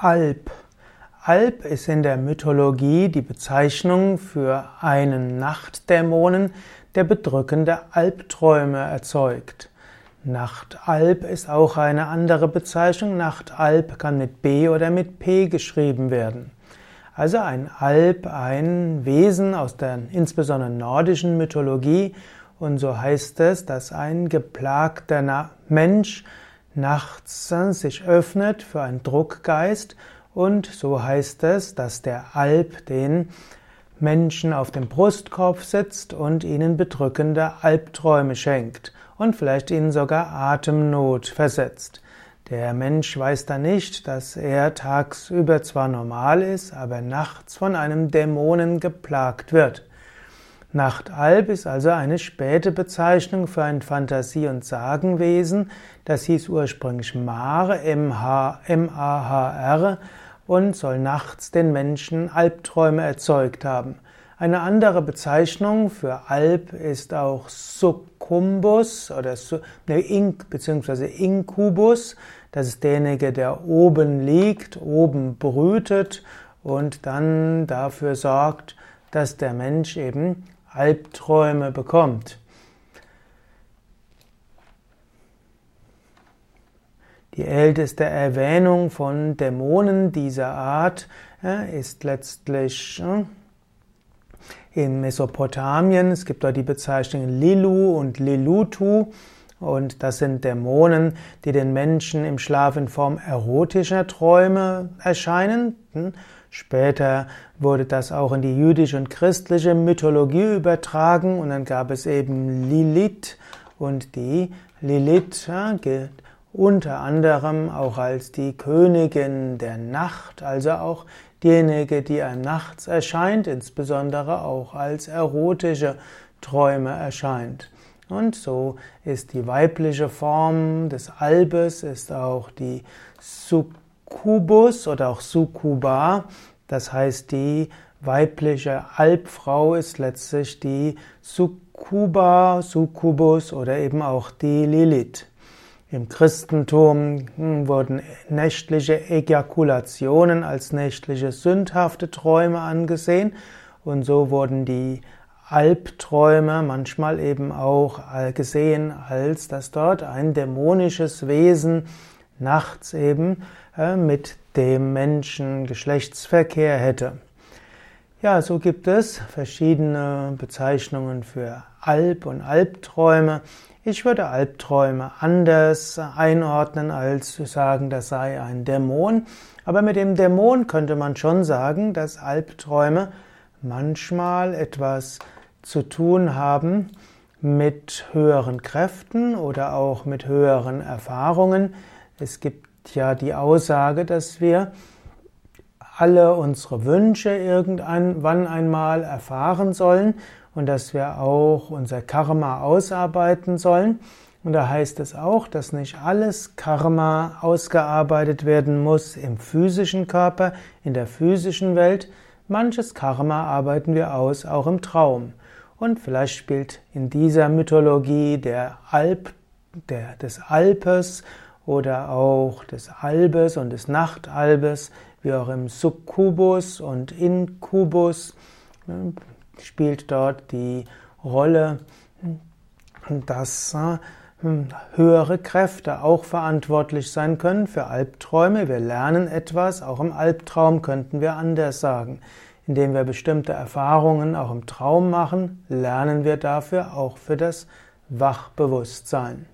Alp. Alp ist in der Mythologie die Bezeichnung für einen Nachtdämonen, der bedrückende Albträume erzeugt. Nachtalb ist auch eine andere Bezeichnung. Nachtalb kann mit B oder mit P geschrieben werden. Also ein Alp, ein Wesen aus der insbesondere nordischen Mythologie. Und so heißt es, dass ein geplagter Mensch nachts sich öffnet für einen Druckgeist und so heißt es, dass der Alp den Menschen auf dem Brustkorb sitzt und ihnen bedrückende Albträume schenkt und vielleicht ihnen sogar Atemnot versetzt. Der Mensch weiß da nicht, dass er tagsüber zwar normal ist, aber nachts von einem Dämonen geplagt wird. Nachtalb ist also eine späte Bezeichnung für ein Fantasie- und Sagenwesen. Das hieß ursprünglich Mare, M-A-H-R, und soll nachts den Menschen Albträume erzeugt haben. Eine andere Bezeichnung für Alb ist auch Succubus oder ne, Ink, beziehungsweise Incubus. Das ist derjenige, der oben liegt, oben brütet und dann dafür sorgt, dass der Mensch eben Albträume bekommt. Die älteste Erwähnung von Dämonen dieser Art ist letztlich in Mesopotamien. Es gibt dort die Bezeichnungen Lilu und Lilutu. Und das sind Dämonen, die den Menschen im Schlaf in Form erotischer Träume erscheinen. Später wurde das auch in die jüdische und christliche Mythologie übertragen und dann gab es eben Lilith und die Lilith ja, gilt unter anderem auch als die Königin der Nacht, also auch diejenige, die einem nachts erscheint, insbesondere auch als erotische Träume erscheint. Und so ist die weibliche Form des Albes, ist auch die Succubus oder auch Succuba. Das heißt, die weibliche Albfrau ist letztlich die Succuba, Succubus oder eben auch die Lilith. Im Christentum wurden nächtliche Ejakulationen als nächtliche sündhafte Träume angesehen und so wurden die Albträume manchmal eben auch gesehen, als dass dort ein dämonisches Wesen nachts eben äh, mit dem Menschen Geschlechtsverkehr hätte. Ja, so gibt es verschiedene Bezeichnungen für Alb und Albträume. Ich würde Albträume anders einordnen, als zu sagen, das sei ein Dämon. Aber mit dem Dämon könnte man schon sagen, dass Albträume manchmal etwas zu tun haben mit höheren Kräften oder auch mit höheren Erfahrungen. Es gibt ja die Aussage, dass wir alle unsere Wünsche irgendwann einmal erfahren sollen und dass wir auch unser Karma ausarbeiten sollen. Und da heißt es auch, dass nicht alles Karma ausgearbeitet werden muss im physischen Körper, in der physischen Welt. Manches Karma arbeiten wir aus, auch im Traum. Und vielleicht spielt in dieser Mythologie der Alp, der, des Alpes oder auch des Albes und des Nachtalbes, wie auch im Succubus und Incubus, ne, spielt dort die Rolle, dass äh, höhere Kräfte auch verantwortlich sein können für Albträume. Wir lernen etwas, auch im Albtraum könnten wir anders sagen. Indem wir bestimmte Erfahrungen auch im Traum machen, lernen wir dafür auch für das Wachbewusstsein.